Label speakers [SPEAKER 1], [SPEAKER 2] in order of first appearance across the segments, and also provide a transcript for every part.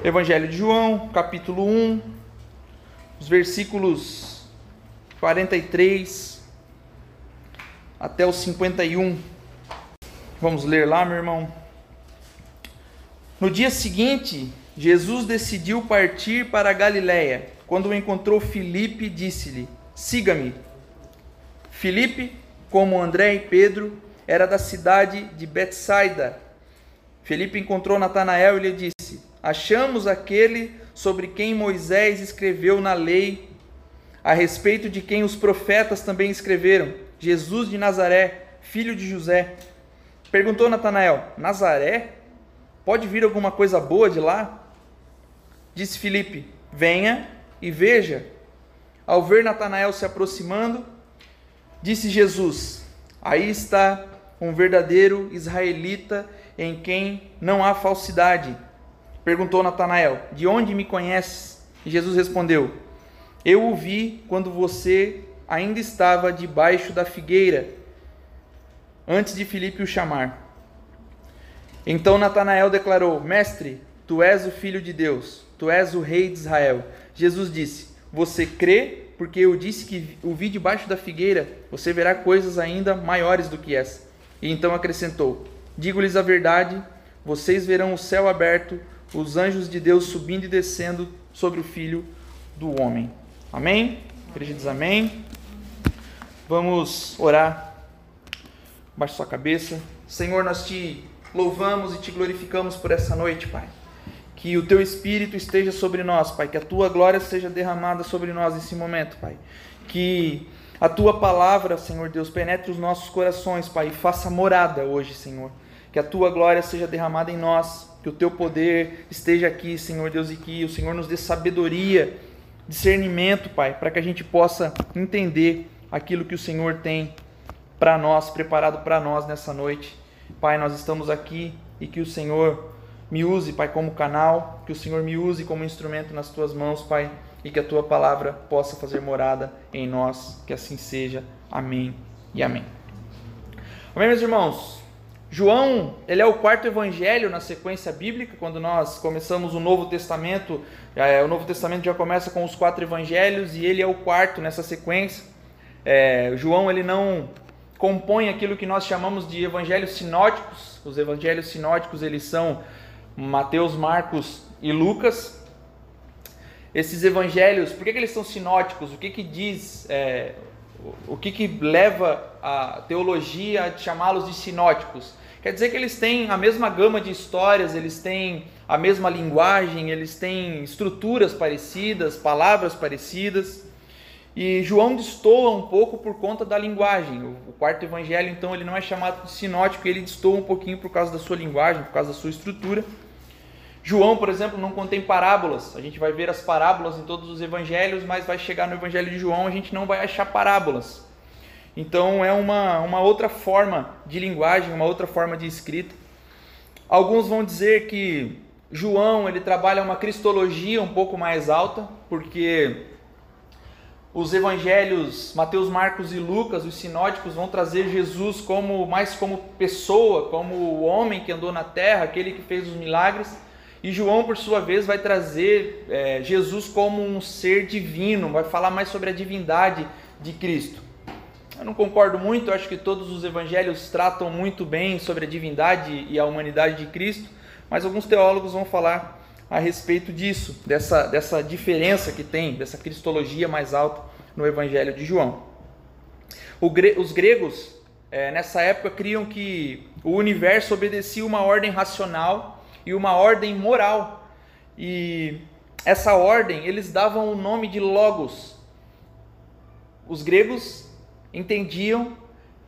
[SPEAKER 1] Evangelho de João, capítulo 1, os versículos 43 até os 51. Vamos ler lá, meu irmão. No dia seguinte, Jesus decidiu partir para a Galiléia. Quando encontrou Filipe, disse-lhe: Siga-me. Filipe, como André e Pedro, era da cidade de Betsaida. Filipe encontrou Natanael e lhe disse: Achamos aquele sobre quem Moisés escreveu na lei, a respeito de quem os profetas também escreveram, Jesus de Nazaré, filho de José. Perguntou Natanael: Nazaré? Pode vir alguma coisa boa de lá? Disse Filipe: Venha e veja. Ao ver Natanael se aproximando, disse Jesus: Aí está um verdadeiro israelita em quem não há falsidade. Perguntou Natanael: De onde me conheces? E Jesus respondeu: Eu o vi quando você ainda estava debaixo da figueira, antes de Filipe o chamar. Então Natanael declarou: Mestre, tu és o filho de Deus, tu és o rei de Israel. Jesus disse: Você crê porque eu disse que o vi debaixo da figueira, você verá coisas ainda maiores do que essa. E então acrescentou: Digo-lhes a verdade, vocês verão o céu aberto, os anjos de Deus subindo e descendo sobre o filho do homem. Amém? Igreja diz amém. Vamos orar. Baixe sua cabeça. Senhor, nós te louvamos e te glorificamos por essa noite, Pai. Que o teu espírito esteja sobre nós, Pai. Que a tua glória seja derramada sobre nós nesse momento, Pai. Que a tua palavra, Senhor Deus, penetre os nossos corações, Pai, e faça morada hoje, Senhor. Que a tua glória seja derramada em nós, que o teu poder esteja aqui, Senhor Deus, e que o Senhor nos dê sabedoria, discernimento, Pai, para que a gente possa entender aquilo que o Senhor tem para nós, preparado para nós nessa noite. Pai, nós estamos aqui e que o Senhor me use, Pai, como canal, que o Senhor me use como instrumento nas tuas mãos, Pai, e que a tua palavra possa fazer morada em nós, que assim seja. Amém e amém. Amém, meus irmãos. João, ele é o quarto evangelho na sequência bíblica. Quando nós começamos o Novo Testamento, é, o Novo Testamento já começa com os quatro evangelhos e ele é o quarto nessa sequência. É, João ele não compõe aquilo que nós chamamos de evangelhos sinóticos. Os evangelhos sinóticos eles são Mateus, Marcos e Lucas. Esses evangelhos, por que, que eles são sinóticos? O que, que diz é, o que, que leva a teologia a chamá-los de sinóticos? Quer dizer que eles têm a mesma gama de histórias, eles têm a mesma linguagem, eles têm estruturas parecidas, palavras parecidas. E João destoa um pouco por conta da linguagem. O quarto evangelho, então, ele não é chamado de sinótico, ele destoa um pouquinho por causa da sua linguagem, por causa da sua estrutura. João, por exemplo, não contém parábolas. A gente vai ver as parábolas em todos os evangelhos, mas vai chegar no evangelho de João, a gente não vai achar parábolas. Então é uma, uma outra forma de linguagem, uma outra forma de escrita. Alguns vão dizer que João ele trabalha uma cristologia um pouco mais alta, porque os evangelhos Mateus, Marcos e Lucas, os sinóticos, vão trazer Jesus como mais como pessoa, como o homem que andou na terra, aquele que fez os milagres. E João, por sua vez, vai trazer é, Jesus como um ser divino, vai falar mais sobre a divindade de Cristo. Eu não concordo muito, eu acho que todos os evangelhos tratam muito bem sobre a divindade e a humanidade de Cristo, mas alguns teólogos vão falar a respeito disso, dessa, dessa diferença que tem, dessa cristologia mais alta no evangelho de João. os gregos, é, nessa época, criam que o universo obedecia uma ordem racional e uma ordem moral. E essa ordem eles davam o nome de Logos. Os gregos entendiam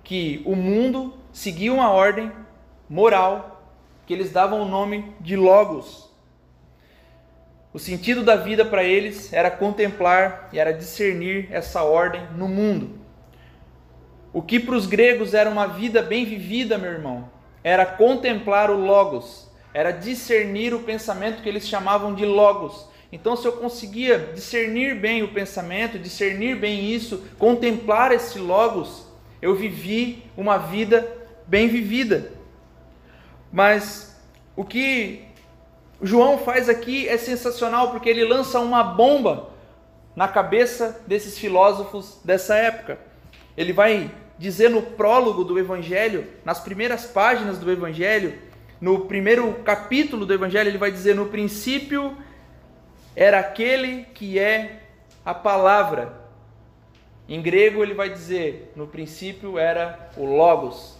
[SPEAKER 1] que o mundo seguia uma ordem moral que eles davam o nome de Logos. O sentido da vida para eles era contemplar e era discernir essa ordem no mundo. O que para os gregos era uma vida bem vivida, meu irmão, era contemplar o Logos, era discernir o pensamento que eles chamavam de Logos. Então, se eu conseguia discernir bem o pensamento, discernir bem isso, contemplar esse Logos, eu vivi uma vida bem vivida. Mas o que João faz aqui é sensacional porque ele lança uma bomba na cabeça desses filósofos dessa época. Ele vai dizer no prólogo do Evangelho, nas primeiras páginas do Evangelho, no primeiro capítulo do Evangelho, ele vai dizer: No princípio era aquele que é a palavra. Em grego, ele vai dizer: No princípio era o Logos.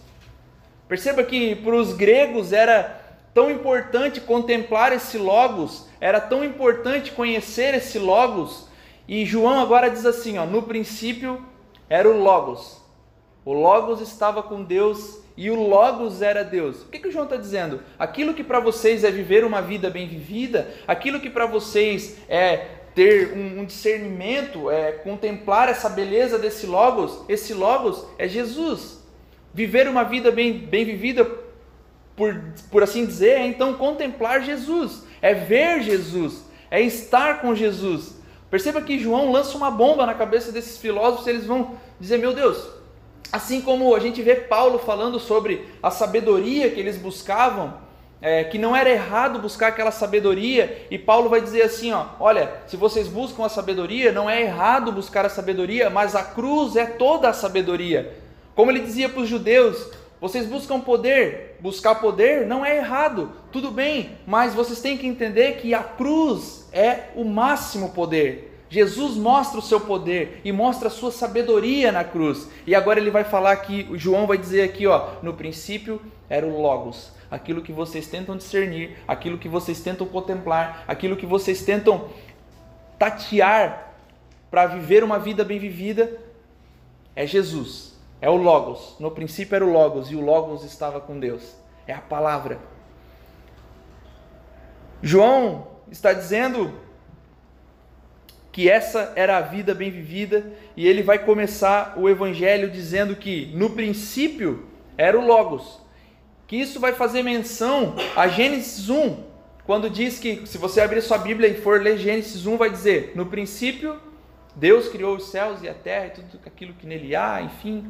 [SPEAKER 1] Perceba que para os gregos era tão importante contemplar esse Logos, era tão importante conhecer esse Logos. E João agora diz assim: ó, No princípio era o Logos. O Logos estava com Deus e o Logos era Deus. O que, que o João está dizendo? Aquilo que para vocês é viver uma vida bem vivida, aquilo que para vocês é ter um, um, discernimento, é contemplar essa beleza desse Logos, esse Logos é Jesus. Viver uma vida bem, bem vivida, por, por assim dizer, é então contemplar Jesus, é ver Jesus, é estar com Jesus. Perceba que João lança uma bomba na cabeça desses filósofos, eles vão dizer: Meu Deus, Assim como a gente vê Paulo falando sobre a sabedoria que eles buscavam, é, que não era errado buscar aquela sabedoria, e Paulo vai dizer assim: ó, olha, se vocês buscam a sabedoria, não é errado buscar a sabedoria, mas a cruz é toda a sabedoria. Como ele dizia para os judeus: vocês buscam poder, buscar poder não é errado, tudo bem, mas vocês têm que entender que a cruz é o máximo poder. Jesus mostra o seu poder e mostra a sua sabedoria na cruz. E agora ele vai falar o João vai dizer aqui, ó, no princípio era o logos, aquilo que vocês tentam discernir, aquilo que vocês tentam contemplar, aquilo que vocês tentam tatear para viver uma vida bem vivida, é Jesus. É o logos. No princípio era o logos e o logos estava com Deus. É a palavra. João está dizendo que essa era a vida bem vivida, e ele vai começar o evangelho dizendo que no princípio era o Logos. Que isso vai fazer menção a Gênesis 1, quando diz que, se você abrir sua Bíblia e for ler Gênesis 1, vai dizer: No princípio, Deus criou os céus e a terra e tudo aquilo que nele há, enfim.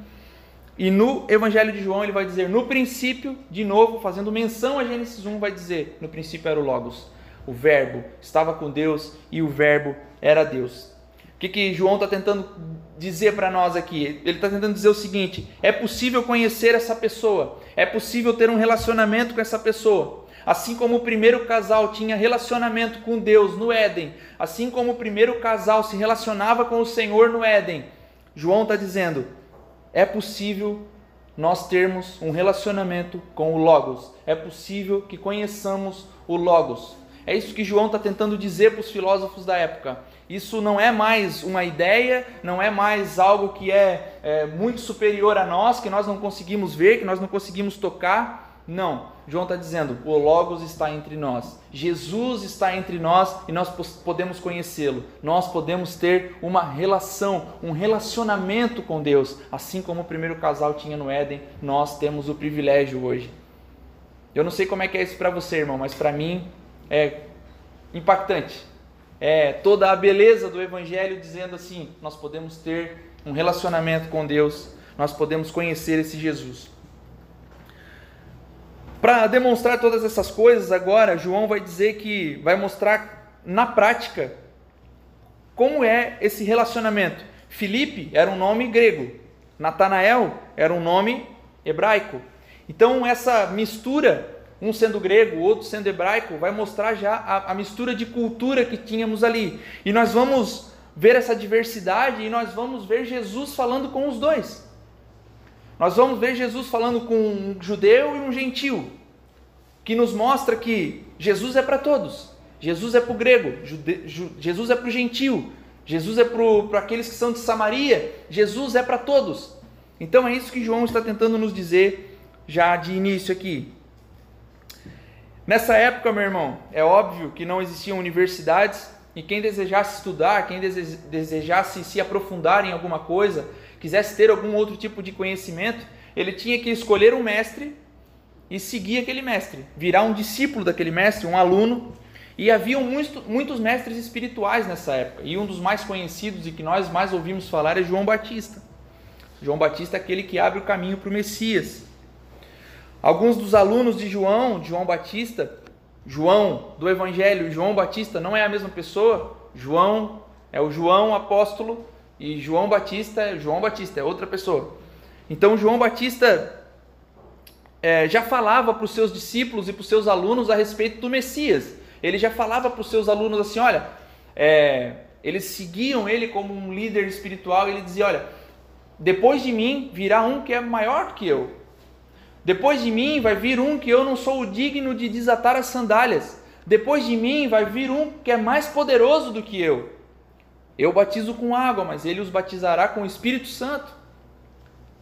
[SPEAKER 1] E no Evangelho de João ele vai dizer: No princípio, de novo, fazendo menção a Gênesis 1, vai dizer: No princípio era o Logos. O Verbo estava com Deus e o Verbo era Deus. O que, que João está tentando dizer para nós aqui? Ele está tentando dizer o seguinte: é possível conhecer essa pessoa, é possível ter um relacionamento com essa pessoa. Assim como o primeiro casal tinha relacionamento com Deus no Éden, assim como o primeiro casal se relacionava com o Senhor no Éden, João está dizendo: é possível nós termos um relacionamento com o Logos, é possível que conheçamos o Logos. É isso que João está tentando dizer para os filósofos da época. Isso não é mais uma ideia, não é mais algo que é, é, muito superior a nós, que nós não conseguimos ver, que nós não conseguimos tocar. Não. João está dizendo: o Logos está entre nós, Jesus está entre nós e nós podemos conhecê-lo. Nós podemos ter uma relação, um relacionamento com Deus, assim como o primeiro casal tinha no Éden. Nós temos o privilégio hoje. Eu não sei como é que é isso para você, irmão, mas para mim é impactante é, toda a beleza do Evangelho, dizendo assim: nós podemos ter um relacionamento com Deus, nós podemos conhecer esse Jesus. Para demonstrar todas essas coisas, agora João vai dizer que vai mostrar na prática como é esse relacionamento. Filipe era um nome grego, Natanael era um nome hebraico. Então essa mistura um sendo grego, o outro sendo hebraico, vai mostrar já a, a, mistura de cultura que tínhamos ali. E nós vamos ver essa diversidade e nós vamos ver Jesus falando com os dois. Nós vamos ver Jesus falando com um judeu e um gentil, que nos mostra que Jesus é para todos. Jesus é para o grego, jude, ju, Jesus é para o gentil, Jesus é para aqueles que são de Samaria, Jesus é para todos. Então é isso que João está tentando nos dizer já de início aqui. Nessa época, meu irmão, é óbvio que não existiam universidades e quem desejasse estudar, quem desejasse se aprofundar em alguma coisa, quisesse ter algum outro tipo de conhecimento, ele tinha que escolher um mestre e seguir aquele mestre, virar um discípulo daquele mestre, um aluno. E haviam muitos mestres espirituais nessa época, e um dos mais conhecidos e que nós mais ouvimos falar é João Batista. João Batista é aquele que abre o caminho para o Messias. Alguns dos alunos de João, João Batista, João do Evangelho, João Batista, não é a mesma pessoa. João é o João apóstolo e João Batista é João Batista, é outra pessoa. Então João Batista é, já falava para os seus discípulos e para os seus alunos a respeito do Messias. Ele já falava para os seus alunos assim: olha, é, eles seguiam ele como um líder espiritual. Ele dizia: olha, depois de mim virá um que é maior que eu. Depois de mim vai vir um que eu não sou digno de desatar as sandálias. Depois de mim vai vir um que é mais poderoso do que eu. Eu batizo com água, mas ele os batizará com o Espírito Santo.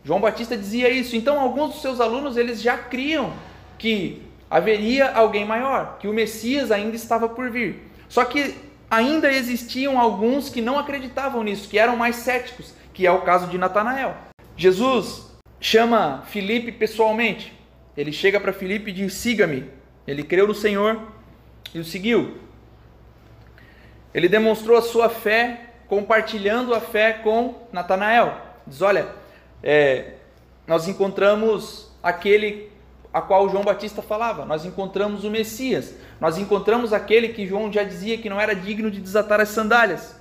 [SPEAKER 1] João Batista dizia isso. Então, alguns dos seus alunos eles já criam que haveria alguém maior, que o Messias ainda estava por vir. Só que ainda existiam alguns que não acreditavam nisso, que eram mais céticos, que é o caso de Natanael. Jesus chama Filipe pessoalmente. Ele chega para Filipe e diz: "Siga-me". Ele creu no Senhor e o seguiu. Ele demonstrou a sua fé compartilhando a fé com Natanael. Diz: "Olha, é, nós encontramos aquele a qual João Batista falava. Nós encontramos o Messias. Nós encontramos aquele que João já dizia que não era digno de desatar as sandálias.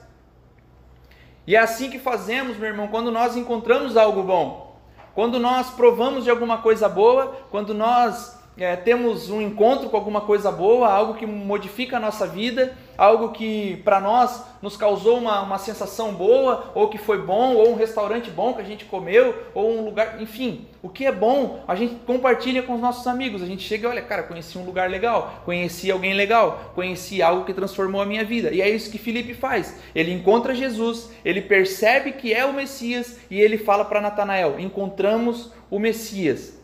[SPEAKER 1] E é assim que fazemos, meu irmão, quando nós encontramos algo bom. Quando nós provamos de alguma coisa boa, quando nós é, temos um encontro com alguma coisa boa, algo que modifica a nossa vida, algo que para nós nos causou uma, uma sensação boa, ou que foi bom, ou um restaurante bom que a gente comeu, ou um lugar, enfim, o que é bom, a gente compartilha com os nossos amigos. A gente chega e olha, cara, conheci um lugar legal, conheci alguém legal, conheci algo que transformou a minha vida. E é isso que Felipe faz. Ele encontra Jesus, ele percebe que é o Messias e ele fala para Natanael: encontramos o Messias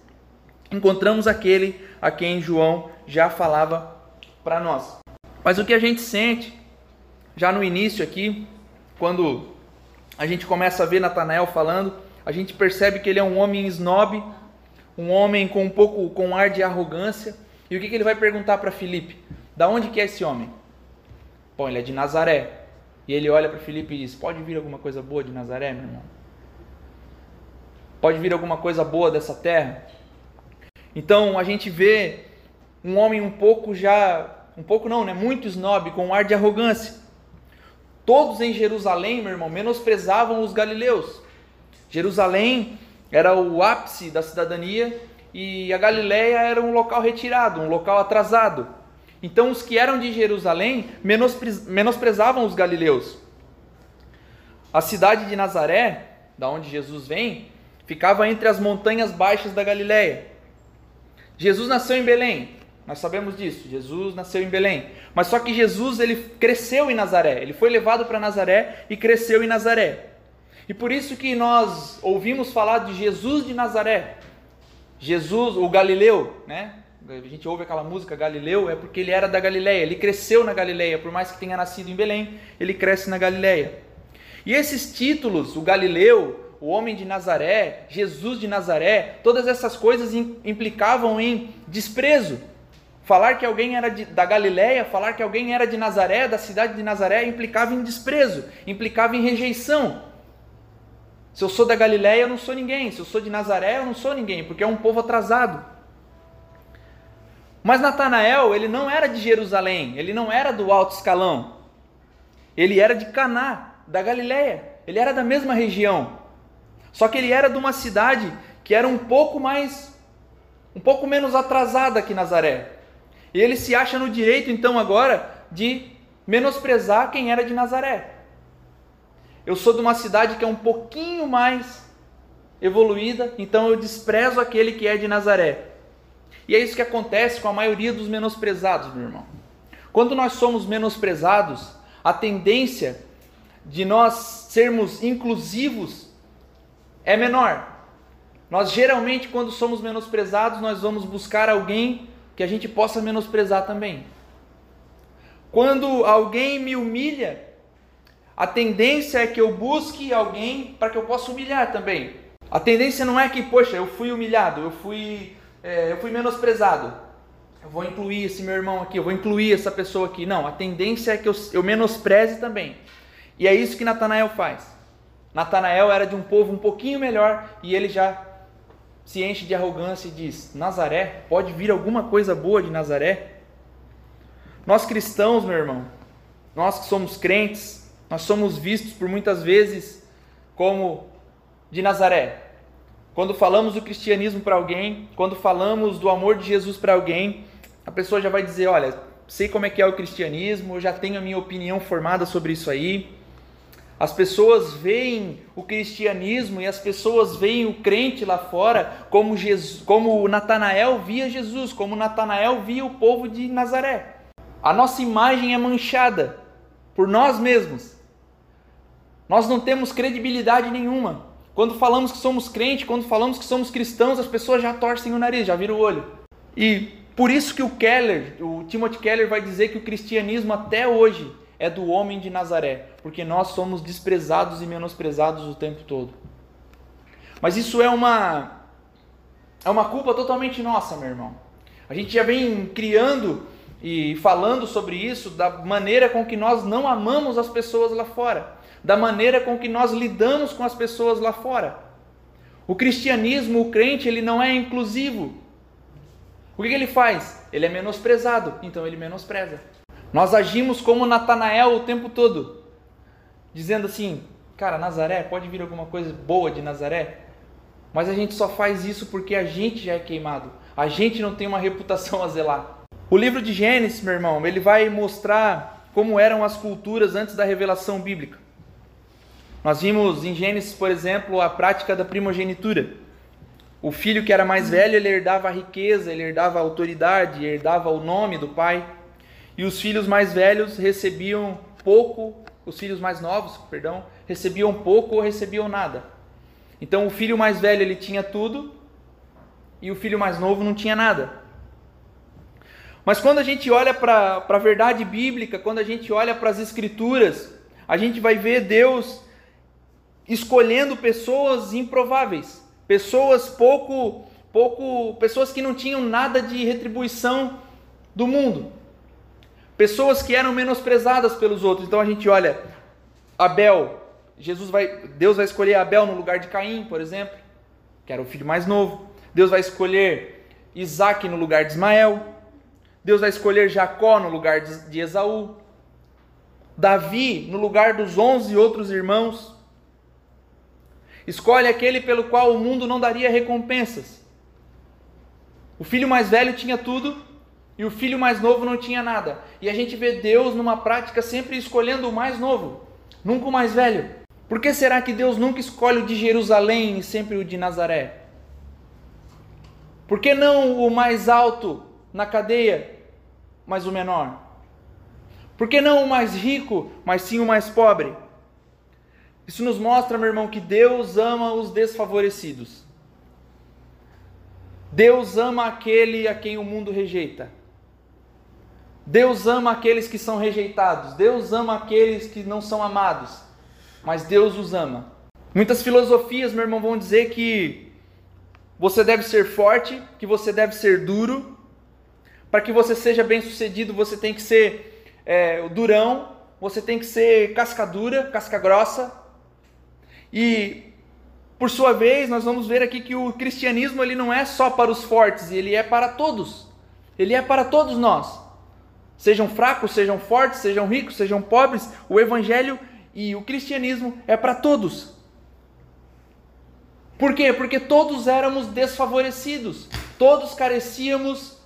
[SPEAKER 1] encontramos aquele a quem João já falava para nós. Mas o que a gente sente já no início aqui, quando a gente começa a ver Natanael falando, a gente percebe que ele é um homem snob, um homem com um pouco com um ar de arrogância. E o que, que ele vai perguntar para Filipe? Da onde que é esse homem? Bom, ele é de Nazaré. E ele olha para Filipe e diz: Pode vir alguma coisa boa de Nazaré, meu irmão? Pode vir alguma coisa boa dessa terra? Então a gente vê um homem um pouco já, um pouco não, né, muito snob, com um ar de arrogância. Todos em Jerusalém, meu irmão, menosprezavam os galileus. Jerusalém era o ápice da cidadania e a Galileia era um local retirado, um local atrasado. Então os que eram de Jerusalém menosprezavam os galileus. A cidade de Nazaré, da onde Jesus vem, ficava entre as montanhas baixas da Galileia. Jesus nasceu em Belém. Nós sabemos disso. Jesus nasceu em Belém. Mas só que Jesus ele cresceu em Nazaré. Ele foi levado para Nazaré e cresceu em Nazaré. E por isso que nós ouvimos falar de Jesus de Nazaré. Jesus, o Galileu, né? A gente ouve aquela música Galileu, é porque ele era da Galileia, ele cresceu na Galileia, por mais que tenha nascido em Belém, ele cresce na Galileia. E esses títulos, o Galileu, o homem de Nazaré, Jesus de Nazaré, todas essas coisas implicavam em desprezo. Falar que alguém era de, da Galiléia, falar que alguém era de Nazaré, da cidade de Nazaré, implicava em desprezo, implicava em rejeição. Se eu sou da Galiléia, eu não sou ninguém. Se eu sou de Nazaré, eu não sou ninguém, porque é um povo atrasado. Mas Natanael, ele não era de Jerusalém, ele não era do alto escalão. Ele era de Caná, da Galiléia. Ele era da mesma região. Só que ele era de uma cidade que era um pouco mais, um pouco menos atrasada que Nazaré. E ele se acha no direito, então, agora, de menosprezar quem era de Nazaré. Eu sou de uma cidade que é um pouquinho mais evoluída, então eu desprezo aquele que é de Nazaré. E é isso que acontece com a maioria dos menosprezados, meu irmão. Quando nós somos menosprezados, a tendência de nós sermos inclusivos é menor. Nós geralmente, quando somos menosprezados, nós vamos buscar alguém que a gente possa menosprezar também. Quando alguém me humilha, a tendência é que eu busque alguém para que eu possa humilhar também. A tendência não é que, poxa, eu fui humilhado, eu fui, é, eu fui menosprezado. Eu vou incluir esse meu irmão aqui, eu vou incluir essa pessoa aqui. Não, a tendência é que eu, eu menospreze também. E é isso que Natanael faz. Natanael era de um povo um pouquinho melhor e ele já se enche de arrogância e diz: Nazaré, pode vir alguma coisa boa de Nazaré? Nós cristãos, meu irmão, nós que somos crentes, nós somos vistos por muitas vezes como de Nazaré. Quando falamos do cristianismo para alguém, quando falamos do amor de Jesus para alguém, a pessoa já vai dizer: Olha, sei como é que é o cristianismo, eu já tenho a minha opinião formada sobre isso aí. As pessoas veem o cristianismo e as pessoas veem o crente lá fora como Jesus, como Natanael via Jesus, como Natanael via o povo de Nazaré. A nossa imagem é manchada por nós mesmos. Nós não temos credibilidade nenhuma. Quando falamos que somos crente, quando falamos que somos cristãos, as pessoas já torcem o nariz, já viram o olho. E por isso que o Keller, o Timothy Keller vai dizer que o cristianismo até hoje é do homem de Nazaré, porque nós somos desprezados e menosprezados o tempo todo. Mas isso é uma é uma culpa totalmente nossa, meu irmão. A gente já vem criando e falando sobre isso da maneira com que nós não amamos as pessoas lá fora, da maneira com que nós lidamos com as pessoas lá fora. O cristianismo, o crente, ele não é inclusivo. O que, que ele faz? Ele é menosprezado, então ele menospreza. Nós agimos como Natanael o tempo todo, dizendo assim: cara, Nazaré, pode vir alguma coisa boa de Nazaré? Mas a gente só faz isso porque a gente já é queimado. A gente não tem uma reputação a zelar. O livro de Gênesis, meu irmão, ele vai mostrar como eram as culturas antes da revelação bíblica. Nós vimos em Gênesis, por exemplo, a prática da primogenitura. O filho que era mais velho, ele herdava a riqueza, ele herdava a autoridade, herdava o nome do pai. E os filhos mais velhos recebiam pouco, os filhos mais novos, perdão, recebiam pouco ou recebiam nada. Então o filho mais velho ele tinha tudo e o filho mais novo não tinha nada. Mas quando a gente olha para a verdade bíblica, quando a gente olha para as escrituras, a gente vai ver Deus escolhendo pessoas improváveis, pessoas pouco, pouco, pessoas que não tinham nada de retribuição do mundo pessoas que eram menosprezadas pelos outros. Então a gente olha Abel, Jesus vai, Deus vai escolher Abel no lugar de Caim, por exemplo, que era o filho mais novo. Deus vai escolher Isaac no lugar de Ismael. Deus vai escolher Jacó no lugar de Esaú. Davi no lugar dos onze outros irmãos. Escolhe aquele pelo qual o mundo não daria recompensas. O filho mais velho tinha tudo, e o filho mais novo não tinha nada. E a gente vê Deus numa prática sempre escolhendo o mais novo, nunca o mais velho. Por que será que Deus nunca escolhe o de Jerusalém e sempre o de Nazaré? Por que não o mais alto na cadeia, mas o menor? Por que não o mais rico, mas sim o mais pobre? Isso nos mostra, meu irmão, que Deus ama os desfavorecidos. Deus ama aquele a quem o mundo rejeita. Deus ama aqueles que são rejeitados, Deus ama aqueles que não são amados, mas Deus os ama. Muitas filosofias, meu irmão, vão dizer que você deve ser forte, que você deve ser duro. Para que você seja bem sucedido, você tem que ser é, durão, você tem que ser casca dura, casca grossa. E, por sua vez, nós vamos ver aqui que o cristianismo ele não é só para os fortes, ele é para todos. Ele é para todos nós. Sejam fracos, sejam fortes, sejam ricos, sejam pobres, o evangelho e o cristianismo é para todos. Por quê? Porque todos éramos desfavorecidos, todos carecíamos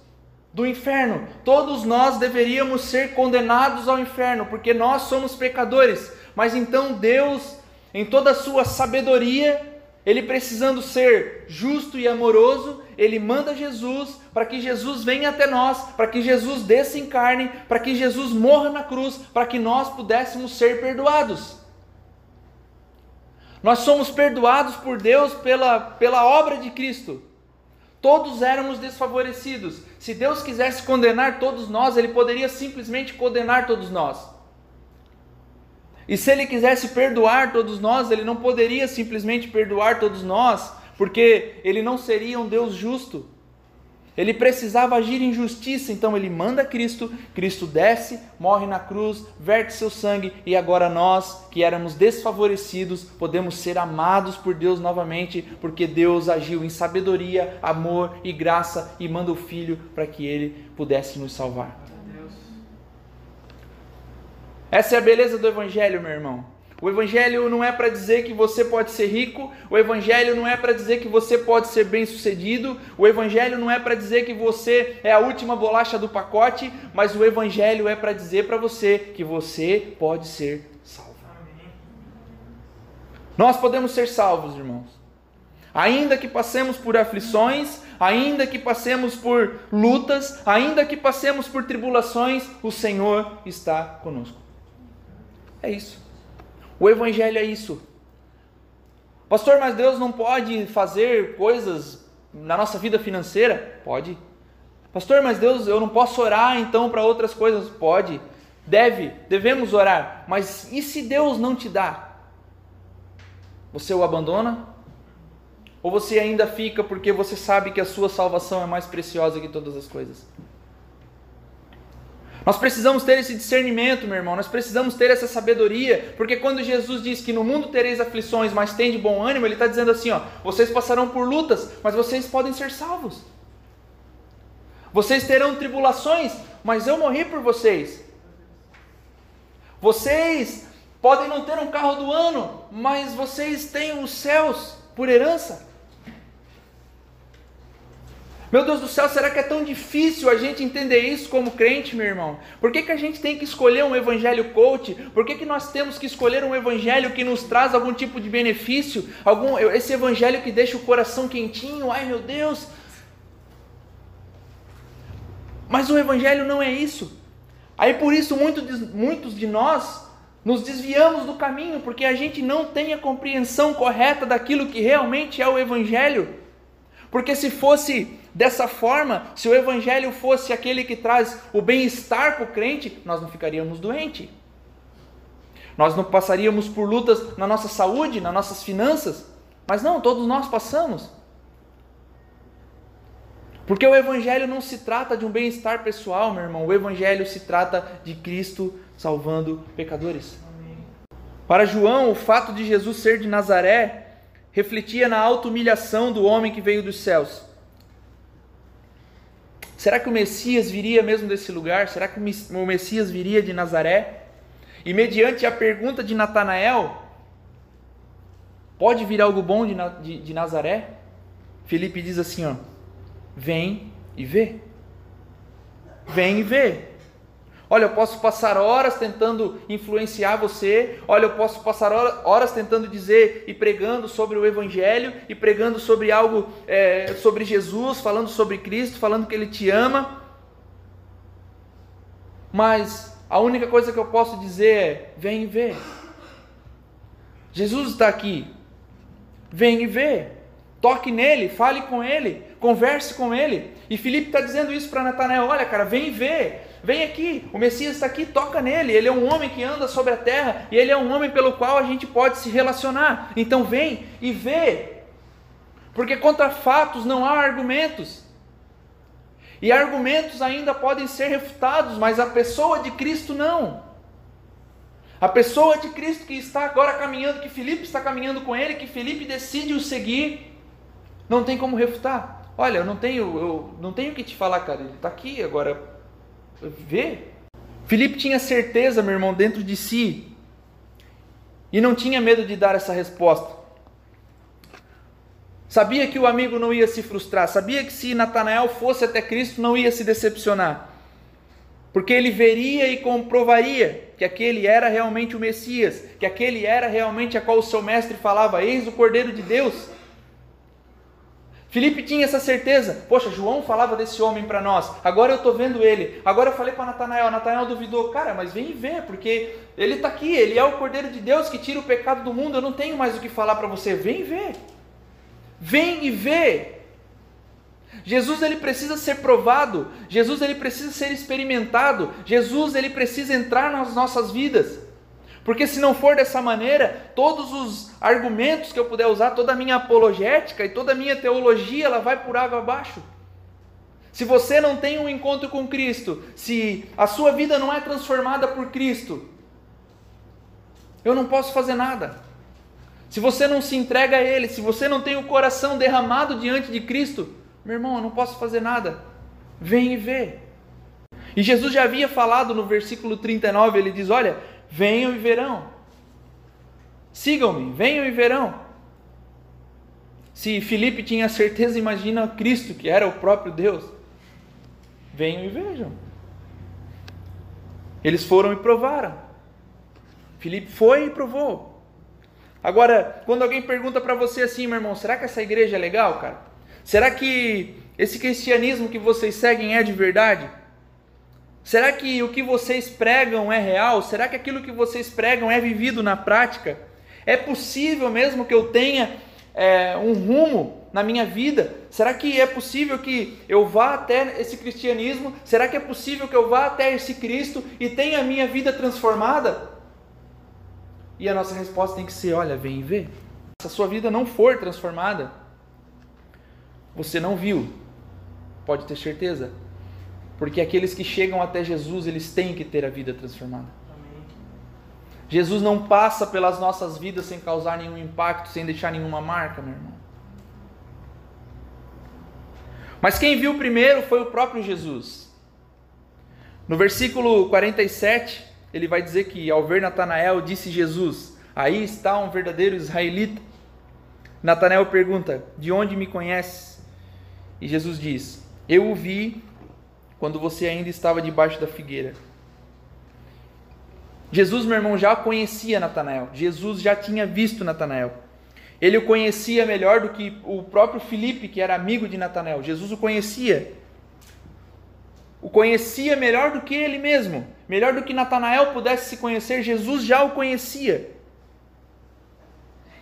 [SPEAKER 1] do inferno, todos nós deveríamos ser condenados ao inferno, porque nós somos pecadores. Mas então Deus, em toda a sua sabedoria, ele precisando ser justo e amoroso, ele manda Jesus para que Jesus venha até nós, para que Jesus desça em carne, para que Jesus morra na cruz, para que nós pudéssemos ser perdoados. Nós somos perdoados por Deus pela, pela obra de Cristo. Todos éramos desfavorecidos. Se Deus quisesse condenar todos nós, Ele poderia simplesmente condenar todos nós. E se ele quisesse perdoar todos nós, ele não poderia simplesmente perdoar todos nós, porque ele não seria um Deus justo. Ele precisava agir em justiça, então ele manda Cristo, Cristo desce, morre na cruz, verte seu sangue e agora nós, que éramos desfavorecidos, podemos ser amados por Deus novamente, porque Deus agiu em sabedoria, amor e graça e manda o Filho para que ele pudesse nos salvar. Essa é a beleza do Evangelho, meu irmão. O Evangelho não é para dizer que você pode ser rico, o Evangelho não é para dizer que você pode ser bem sucedido, o Evangelho não é para dizer que você é a última bolacha do pacote, mas o Evangelho é para dizer para você que você pode ser salvo. Nós podemos ser salvos, irmãos. Ainda que passemos por aflições, ainda que passemos por lutas, ainda que passemos por tribulações, o Senhor está conosco. É isso. O Evangelho é isso. Pastor, mas Deus não pode fazer coisas na nossa vida financeira? Pode. Pastor, mas Deus, eu não posso orar então para outras coisas? Pode. Deve, devemos orar. Mas e se Deus não te dá? Você o abandona? Ou você ainda fica porque você sabe que a sua salvação é mais preciosa que todas as coisas? Nós precisamos ter esse discernimento, meu irmão, nós precisamos ter essa sabedoria, porque quando Jesus diz que no mundo tereis aflições, mas tem de bom ânimo, ele está dizendo assim: ó, vocês passarão por lutas, mas vocês podem ser salvos. Vocês terão tribulações, mas eu morri por vocês. Vocês podem não ter um carro do ano, mas vocês têm os céus por herança. Meu Deus do céu, será que é tão difícil a gente entender isso como crente, meu irmão? Por que, que a gente tem que escolher um evangelho coach? Por que, que nós temos que escolher um evangelho que nos traz algum tipo de benefício? Algum, esse evangelho que deixa o coração quentinho? Ai meu Deus! Mas o evangelho não é isso. Aí por isso muitos, muitos de nós nos desviamos do caminho, porque a gente não tem a compreensão correta daquilo que realmente é o evangelho. Porque se fosse dessa forma, se o evangelho fosse aquele que traz o bem-estar para o crente, nós não ficaríamos doentes. Nós não passaríamos por lutas na nossa saúde, nas nossas finanças. Mas não, todos nós passamos. Porque o evangelho não se trata de um bem-estar pessoal, meu irmão. O evangelho se trata de Cristo salvando pecadores. Para João, o fato de Jesus ser de Nazaré refletia na auto-humilhação do homem que veio dos céus. Será que o Messias viria mesmo desse lugar? Será que o Messias viria de Nazaré? E mediante a pergunta de Natanael, pode vir algo bom de, de, de Nazaré? Felipe diz assim: ó, vem e vê. Vem e vê. Olha, eu posso passar horas tentando influenciar você. Olha, eu posso passar horas tentando dizer e pregando sobre o Evangelho e pregando sobre algo, é, sobre Jesus, falando sobre Cristo, falando que Ele te ama. Mas a única coisa que eu posso dizer é: vem e vê. Jesus está aqui. Vem e vê. Toque nele, fale com ele, converse com ele. E Felipe está dizendo isso para Natanael: olha, cara, vem vê. Vem aqui, o Messias está aqui, toca nele. Ele é um homem que anda sobre a terra e ele é um homem pelo qual a gente pode se relacionar. Então vem e vê. Porque contra fatos não há argumentos. E argumentos ainda podem ser refutados, mas a pessoa de Cristo não. A pessoa de Cristo que está agora caminhando, que Felipe está caminhando com ele, que Felipe decide o seguir, não tem como refutar. Olha, eu não tenho, eu não tenho que te falar, cara. Ele está aqui agora Vê. Felipe tinha certeza, meu irmão, dentro de si. E não tinha medo de dar essa resposta. Sabia que o amigo não ia se frustrar. Sabia que se Natanael fosse até Cristo, não ia se decepcionar. Porque ele veria e comprovaria que aquele era realmente o Messias, que aquele era realmente a qual o seu mestre falava: Eis o Cordeiro de Deus Felipe tinha essa certeza. Poxa, João falava desse homem para nós. Agora eu estou vendo ele. Agora eu falei para Natanael. Natanael duvidou. Cara, mas vem e vê, porque ele está aqui. Ele é o Cordeiro de Deus que tira o pecado do mundo. Eu não tenho mais o que falar para você. Vem e vê. Vem e vê. Jesus ele precisa ser provado. Jesus ele precisa ser experimentado. Jesus ele precisa entrar nas nossas vidas. Porque se não for dessa maneira, todos os argumentos que eu puder usar, toda a minha apologética e toda a minha teologia, ela vai por água abaixo. Se você não tem um encontro com Cristo, se a sua vida não é transformada por Cristo, eu não posso fazer nada. Se você não se entrega a Ele, se você não tem o coração derramado diante de Cristo, meu irmão, eu não posso fazer nada. Vem e vê. E Jesus já havia falado no versículo 39, ele diz: Olha, venham e verão. Sigam-me, venham e verão. Se Filipe tinha certeza, imagina Cristo, que era o próprio Deus. Venham e vejam. Eles foram e provaram. Filipe foi e provou. Agora, quando alguém pergunta para você assim, meu irmão, será que essa igreja é legal, cara? Será que esse cristianismo que vocês seguem é de verdade? Será que o que vocês pregam é real? Será que aquilo que vocês pregam é vivido na prática? É possível mesmo que eu tenha é, um rumo na minha vida? Será que é possível que eu vá até esse cristianismo? Será que é possível que eu vá até esse Cristo e tenha a minha vida transformada? E a nossa resposta tem que ser: olha, vem e vê. Se a sua vida não for transformada, você não viu, pode ter certeza. Porque aqueles que chegam até Jesus, eles têm que ter a vida transformada. Jesus não passa pelas nossas vidas sem causar nenhum impacto, sem deixar nenhuma marca, meu irmão. Mas quem viu primeiro foi o próprio Jesus. No versículo 47, ele vai dizer que ao ver Natanael, disse Jesus: Aí está um verdadeiro israelita. Natanael pergunta: De onde me conheces? E Jesus diz: Eu o vi quando você ainda estava debaixo da figueira. Jesus, meu irmão, já conhecia Natanael. Jesus já tinha visto Natanael. Ele o conhecia melhor do que o próprio Filipe, que era amigo de Natanael. Jesus o conhecia o conhecia melhor do que ele mesmo, melhor do que Natanael pudesse se conhecer, Jesus já o conhecia.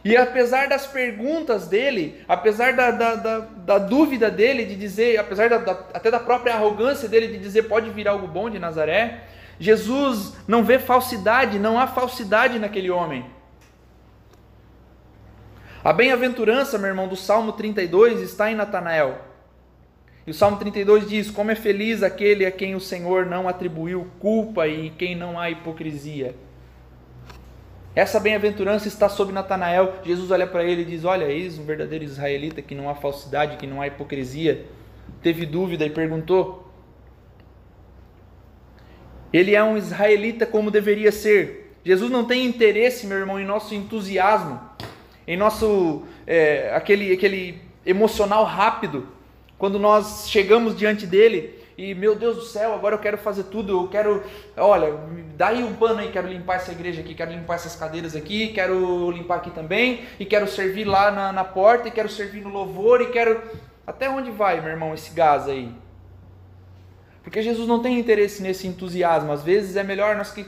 [SPEAKER 1] E apesar das perguntas dele, apesar da, da, da, da dúvida dele de dizer, apesar da, até da própria arrogância dele de dizer pode vir algo bom de Nazaré, Jesus não vê falsidade, não há falsidade naquele homem. A bem-aventurança, meu irmão, do Salmo 32 está em Natanael. E o Salmo 32 diz: Como é feliz aquele a quem o Senhor não atribuiu culpa e em quem não há hipocrisia. Essa bem-aventurança está sobre Natanael. Jesus olha para ele e diz: Olha, eis um verdadeiro israelita que não há falsidade, que não há hipocrisia. Teve dúvida e perguntou. Ele é um israelita como deveria ser. Jesus não tem interesse, meu irmão, em nosso entusiasmo, em nosso é, aquele, aquele emocional rápido quando nós chegamos diante dele e, meu Deus do céu, agora eu quero fazer tudo, eu quero, olha, dá aí um pano aí, quero limpar essa igreja aqui, quero limpar essas cadeiras aqui, quero limpar aqui também, e quero servir lá na, na porta, e quero servir no louvor, e quero. Até onde vai, meu irmão, esse gás aí? Porque Jesus não tem interesse nesse entusiasmo. Às vezes é melhor nós que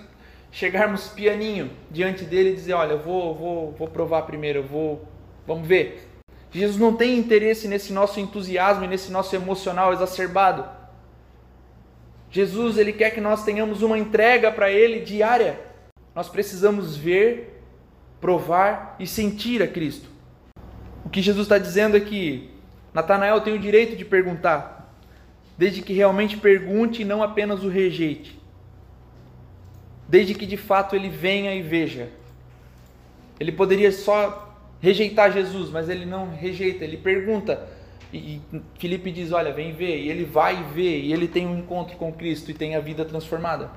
[SPEAKER 1] chegarmos pianinho diante dele e dizer, olha, eu vou, vou, vou provar primeiro, eu vou, vamos ver. Jesus não tem interesse nesse nosso entusiasmo e nesse nosso emocional exacerbado. Jesus, ele quer que nós tenhamos uma entrega para ele diária. Nós precisamos ver, provar e sentir a Cristo. O que Jesus está dizendo é que Natanael tem o direito de perguntar, desde que realmente pergunte e não apenas o rejeite. Desde que de fato ele venha e veja. Ele poderia só rejeitar Jesus, mas ele não rejeita, ele pergunta. E Felipe diz: Olha, vem ver. E ele vai vê, e ele tem um encontro com Cristo e tem a vida transformada.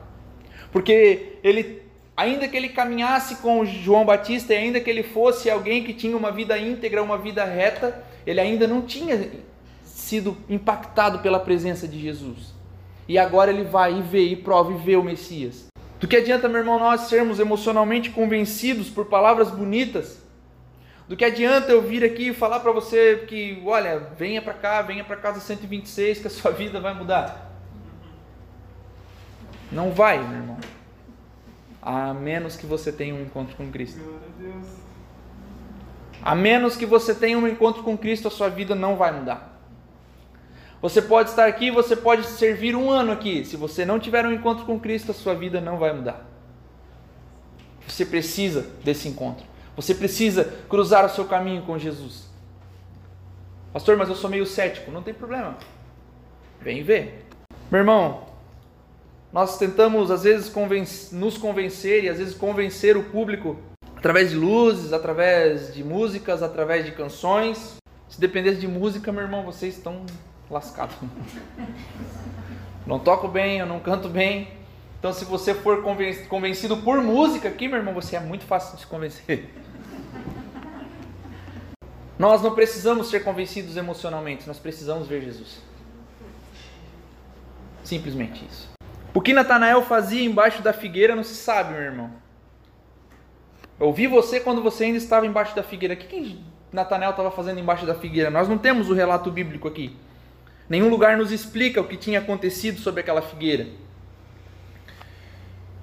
[SPEAKER 1] Porque ele, ainda que ele caminhasse com João Batista, e ainda que ele fosse alguém que tinha uma vida íntegra, uma vida reta, ele ainda não tinha sido impactado pela presença de Jesus. E agora ele vai e vê, e prova e vê o Messias. Do que adianta, meu irmão, nós sermos emocionalmente convencidos por palavras bonitas do que adianta eu vir aqui e falar para você que, olha, venha para cá, venha para casa 126 que a sua vida vai mudar. Não vai, meu irmão. A menos que você tenha um encontro com Cristo. A menos que você tenha um encontro com Cristo, a sua vida não vai mudar. Você pode estar aqui, você pode servir um ano aqui. Se você não tiver um encontro com Cristo, a sua vida não vai mudar. Você precisa desse encontro. Você precisa cruzar o seu caminho com Jesus. Pastor, mas eu sou meio cético. Não tem problema. Vem ver. Meu irmão, nós tentamos às vezes nos convencer e às vezes convencer o público através de luzes, através de músicas, através de canções. Se dependesse de música, meu irmão, vocês estão lascados. Não toco bem, eu não canto bem, Então, se você for convencido por música aqui, meu irmão, você é muito fácil de se convencer. Nós não precisamos ser convencidos emocionalmente, nós precisamos ver Jesus. Simplesmente isso. O que Natanael fazia embaixo da figueira não se sabe, meu irmão. Eu ouvi você quando você ainda estava embaixo da figueira. O que, que Natanael estava fazendo embaixo da figueira? Nós não temos o relato bíblico aqui. Nenhum lugar nos explica o que tinha acontecido sobre aquela figueira.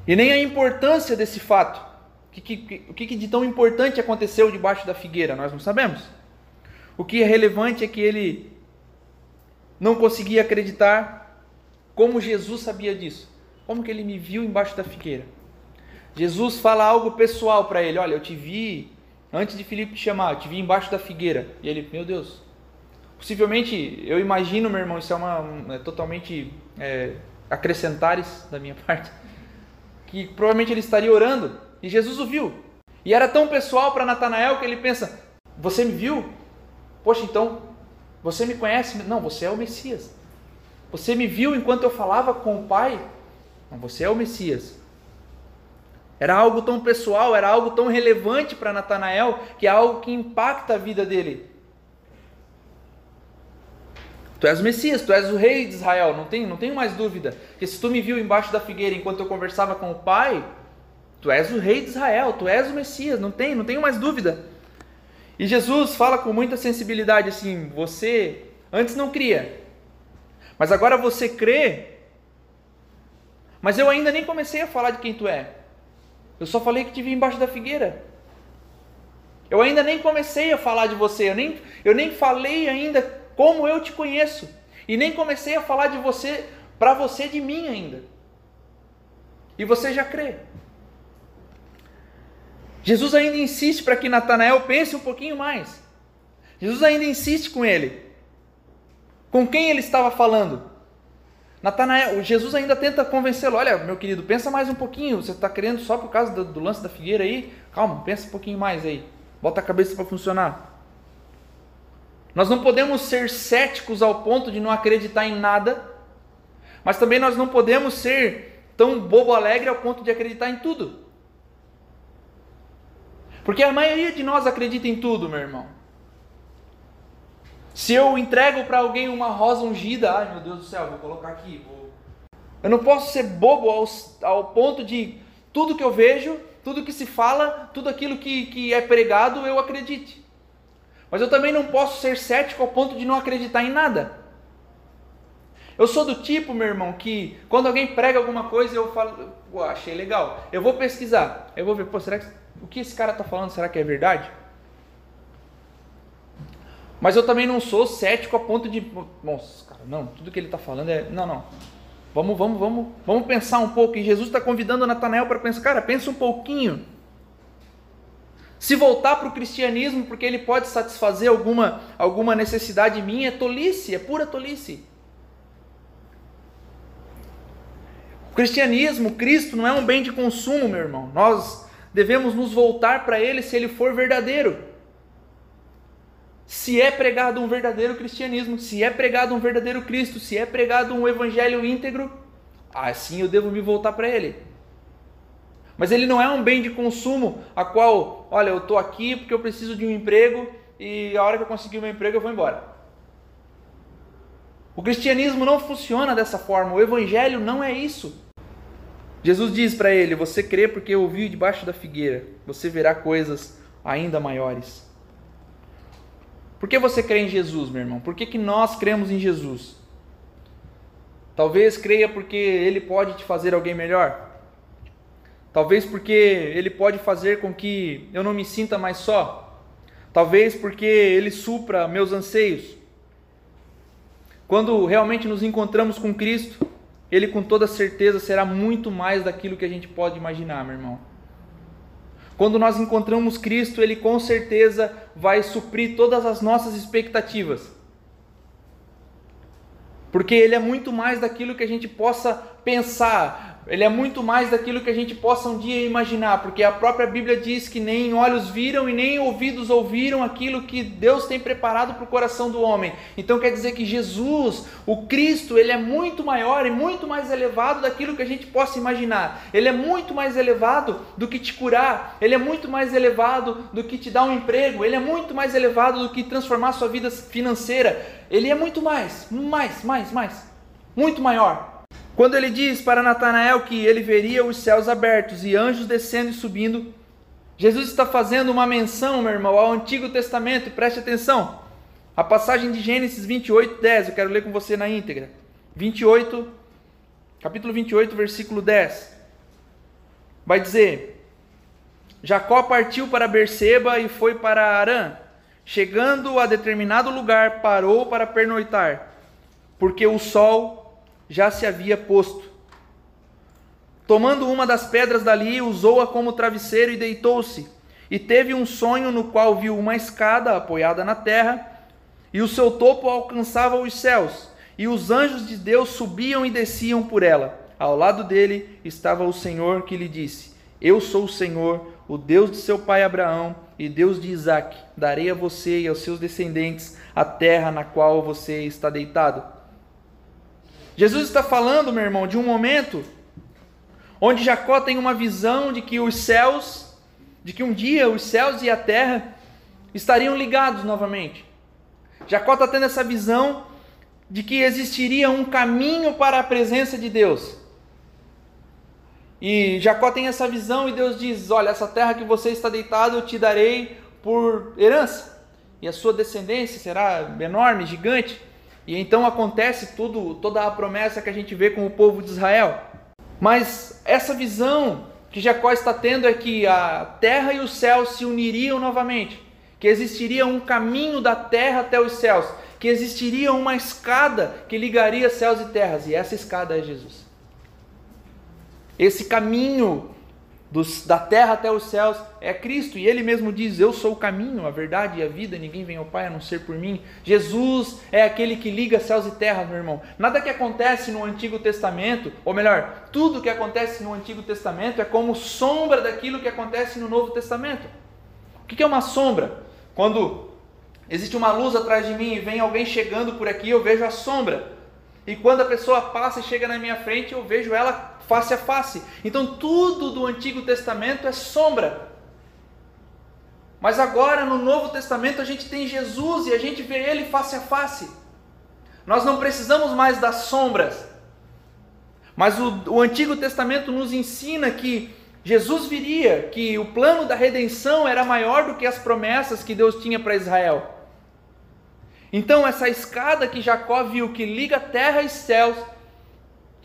[SPEAKER 1] E nem a importância desse fato. O que, que, o que de tão importante aconteceu debaixo da figueira? Nós não sabemos. O que é relevante é que ele não conseguia acreditar como Jesus sabia disso. Como que ele me viu embaixo da figueira? Jesus fala algo pessoal para ele: Olha, eu te vi antes de Filipe te chamar, eu te vi embaixo da figueira. E ele, meu Deus. Possivelmente, eu imagino, meu irmão, isso é uma é totalmente é, acrescentares da minha parte, que provavelmente ele estaria orando e Jesus o viu. E era tão pessoal para Natanael que ele pensa: Você me viu? Poxa, então, você me conhece? Não, você é o Messias. Você me viu enquanto eu falava com o Pai? Não, você é o Messias. Era algo tão pessoal, era algo tão relevante para Natanael, que é algo que impacta a vida dele. Tu és o Messias, tu és o rei de Israel, não tenho, não tenho mais dúvida. Que se tu me viu embaixo da figueira enquanto eu conversava com o Pai, tu és o rei de Israel, tu és o Messias, não tenho, não tenho mais dúvida. E Jesus fala com muita sensibilidade assim: você antes não cria, mas agora você crê. Mas eu ainda nem comecei a falar de quem tu é. Eu só falei que te vi embaixo da figueira. Eu ainda nem comecei a falar de você, eu nem, eu nem falei ainda como eu te conheço. E nem comecei a falar de você, para você de mim ainda. E você já crê. Jesus ainda insiste para que Natanael pense um pouquinho mais. Jesus ainda insiste com ele. Com quem ele estava falando? Natanael, Jesus ainda tenta convencê-lo. Olha, meu querido, pensa mais um pouquinho. Você está querendo só por causa do, do, lance da figueira aí? Calma, pensa um pouquinho mais aí. Bota a cabeça para funcionar. Nós não podemos ser céticos ao ponto de não acreditar em nada, mas também nós não podemos ser tão bobo alegre ao ponto de acreditar em tudo. Porque a maioria de nós acredita em tudo, meu irmão. Se eu entrego para alguém uma rosa ungida, ai meu Deus do céu, vou colocar aqui. Vou... Eu não posso ser bobo ao, ao ponto de tudo que eu vejo, tudo que se fala, tudo aquilo que, que é pregado, eu acredite. Mas eu também não posso ser cético ao ponto de não acreditar em nada. Eu sou do tipo, meu irmão, que quando alguém prega alguma coisa, eu falo, achei legal. Eu vou pesquisar. Eu vou ver, pô, será que o que esse cara está falando, será que é verdade? Mas eu também não sou cético a ponto de, nossa, cara, não, tudo que ele está falando é, não, não. Vamos, vamos, vamos, vamos pensar um pouco. E Jesus está convidando Natanael para pensar, cara, pensa um pouquinho. Se voltar para o cristianismo porque ele pode satisfazer alguma, alguma necessidade minha, é tolice, é pura tolice. O cristianismo, Cristo, não é um bem de consumo, meu irmão. Nós devemos nos voltar para Ele se Ele for verdadeiro. Se é pregado um verdadeiro cristianismo, se é pregado um verdadeiro Cristo, se é pregado um evangelho íntegro, assim eu devo me voltar para Ele. Mas ele não é um bem de consumo a qual, olha, eu estou aqui porque eu preciso de um emprego e a hora que eu conseguir meu emprego eu vou embora. O cristianismo não funciona dessa forma, o evangelho não é isso. Jesus diz para ele: Você crê porque ouviu debaixo da figueira, você verá coisas ainda maiores. Por que você crê em Jesus, meu irmão? Por que, que nós cremos em Jesus? Talvez creia porque ele pode te fazer alguém melhor. Talvez porque ele pode fazer com que eu não me sinta mais só. Talvez porque ele supra meus anseios. Quando realmente nos encontramos com Cristo, ele com toda certeza será muito mais daquilo que a gente pode imaginar, meu irmão. Quando nós encontramos Cristo, Ele com certeza vai suprir todas as nossas expectativas. Porque Ele é muito mais daquilo que a gente possa pensar, ele é muito mais daquilo que a gente possa um dia imaginar, porque a própria Bíblia diz que nem olhos viram e nem ouvidos ouviram aquilo que Deus tem preparado para o coração do homem. Então quer dizer que Jesus, o Cristo, ele é muito maior e muito mais elevado daquilo que a gente possa imaginar. Ele é muito mais elevado do que te curar, ele é muito mais elevado do que te dar um emprego, ele é muito mais elevado do que transformar sua vida financeira. Ele é muito mais, mais, mais, mais, muito maior. Quando ele diz para Natanael que ele veria os céus abertos e anjos descendo e subindo, Jesus está fazendo uma menção, meu irmão, ao Antigo Testamento, preste atenção. A passagem de Gênesis 28, 10, eu quero ler com você na íntegra. 28, capítulo 28, versículo 10. Vai dizer: Jacó partiu para Berseba e foi para Arã. Chegando a determinado lugar, parou para pernoitar, porque o sol já se havia posto. Tomando uma das pedras dali, usou-a como travesseiro e deitou-se. E teve um sonho no qual viu uma escada apoiada na terra, e o seu topo alcançava os céus, e os anjos de Deus subiam e desciam por ela. Ao lado dele estava o Senhor que lhe disse: Eu sou o Senhor, o Deus de seu pai Abraão e Deus de Isaque. Darei a você e aos seus descendentes a terra na qual você está deitado. Jesus está falando, meu irmão, de um momento onde Jacó tem uma visão de que os céus, de que um dia os céus e a terra estariam ligados novamente. Jacó está tendo essa visão de que existiria um caminho para a presença de Deus. E Jacó tem essa visão e Deus diz: Olha, essa terra que você está deitado eu te darei por herança, e a sua descendência será enorme, gigante. E então acontece tudo, toda a promessa que a gente vê com o povo de Israel. Mas essa visão que Jacó está tendo é que a terra e o céu se uniriam novamente, que existiria um caminho da terra até os céus, que existiria uma escada que ligaria céus e terras, e essa escada é Jesus. Esse caminho dos, da terra até os céus é Cristo, e ele mesmo diz: Eu sou o caminho, a verdade e a vida, ninguém vem ao Pai a não ser por mim. Jesus é aquele que liga céus e terra, meu irmão. Nada que acontece no Antigo Testamento, ou melhor, tudo que acontece no Antigo Testamento é como sombra daquilo que acontece no Novo Testamento. O que é uma sombra? Quando existe uma luz atrás de mim e vem alguém chegando por aqui, eu vejo a sombra. E quando a pessoa passa e chega na minha frente, eu vejo ela face a face. Então tudo do Antigo Testamento é sombra. Mas agora no Novo Testamento a gente tem Jesus e a gente vê ele face a face. Nós não precisamos mais das sombras. Mas o, o Antigo Testamento nos ensina que Jesus viria, que o plano da redenção era maior do que as promessas que Deus tinha para Israel. Então, essa escada que Jacó viu, que liga terra e céus,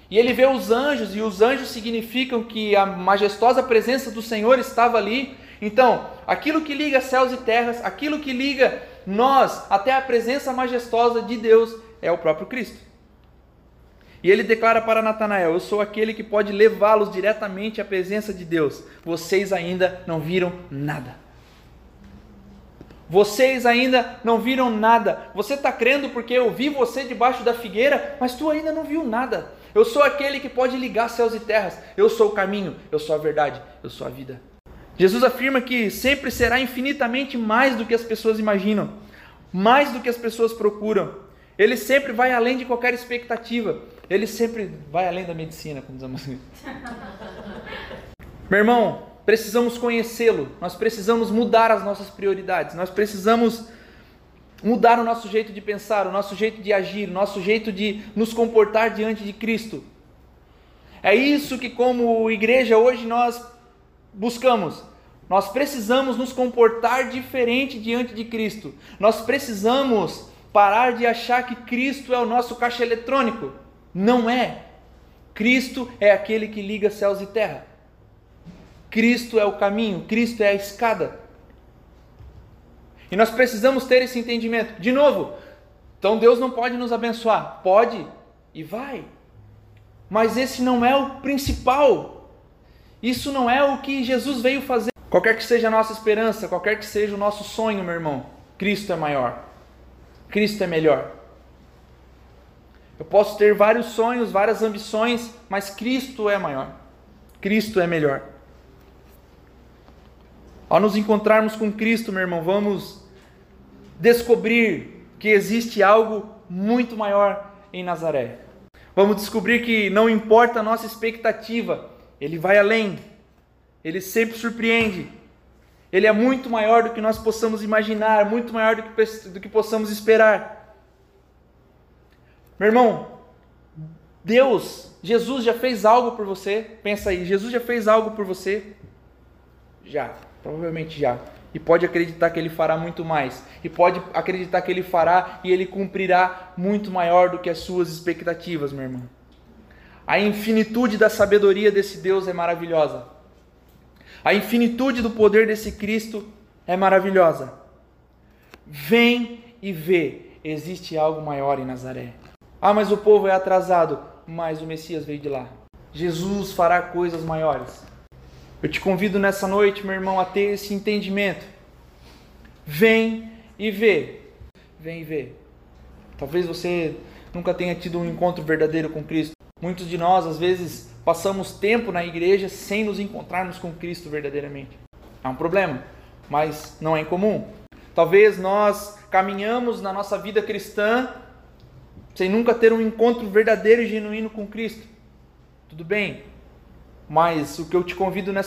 [SPEAKER 1] e ele vê os anjos, e os anjos significam que a majestosa presença do Senhor estava ali. Então, aquilo que liga céus e terras, aquilo que liga nós até a presença majestosa de Deus é o próprio Cristo. E ele declara para Natanael: Eu sou aquele que pode levá-los diretamente à presença de Deus. Vocês ainda não viram nada. Vocês ainda não viram nada. Você está crendo porque eu vi você debaixo da figueira, mas tu ainda não viu nada. Eu sou aquele que pode ligar céus e terras. Eu sou o caminho, eu sou a verdade, eu sou a vida. Jesus afirma que sempre será infinitamente mais do que as pessoas imaginam, mais do que as pessoas procuram. Ele sempre vai além de qualquer expectativa. Ele sempre vai além da medicina, como assim. Meu irmão, precisamos conhecê-lo. Nós precisamos mudar as nossas prioridades. Nós precisamos mudar o nosso jeito de pensar, o nosso jeito de agir, o nosso jeito de nos comportar diante de Cristo. É isso que, como igreja, hoje nós buscamos. Nós precisamos nos comportar diferente diante de Cristo. Nós precisamos parar de achar que Cristo é o nosso caixa eletrônico. Não é. Cristo é aquele que liga céus e terra. Cristo é o caminho, Cristo é a escada. E nós precisamos ter esse entendimento. De novo, então Deus não pode nos abençoar. Pode e vai. Mas esse não é o principal. Isso não é o que Jesus veio fazer. Qualquer que seja a nossa esperança, qualquer que seja o nosso sonho, meu irmão, Cristo é maior. Cristo é melhor. Eu posso ter vários sonhos, várias ambições, mas Cristo é maior. Cristo é melhor. Ao nos encontrarmos com Cristo, meu irmão, vamos descobrir que existe algo muito maior em Nazaré. Vamos descobrir que não importa a nossa expectativa, ele vai além. Ele sempre surpreende. Ele é muito maior do que nós possamos imaginar, muito maior do que, do que possamos esperar. Meu irmão, Deus, Jesus já fez algo por você? Pensa aí, Jesus já fez algo por você? Já, provavelmente já. E pode acreditar que ele fará muito mais. E pode acreditar que ele fará e ele cumprirá muito maior do que as suas expectativas, meu irmão. A infinitude da sabedoria desse Deus é maravilhosa. A infinitude do poder desse Cristo é maravilhosa. Vem e vê, existe algo maior em Nazaré. Ah, mas o povo é atrasado, mas o Messias veio de lá. Jesus fará coisas maiores. Eu te convido nessa noite, meu irmão, a ter esse entendimento. Vem e vê. Vem e vê. Talvez você nunca tenha tido um encontro verdadeiro com Cristo. Muitos de nós, às vezes, passamos tempo na igreja sem nos encontrarmos com Cristo verdadeiramente. É um problema, mas não é incomum. Talvez nós caminhamos na nossa vida cristã sem nunca ter um encontro verdadeiro e genuíno com Cristo. Tudo bem, mas o que eu te convido nessa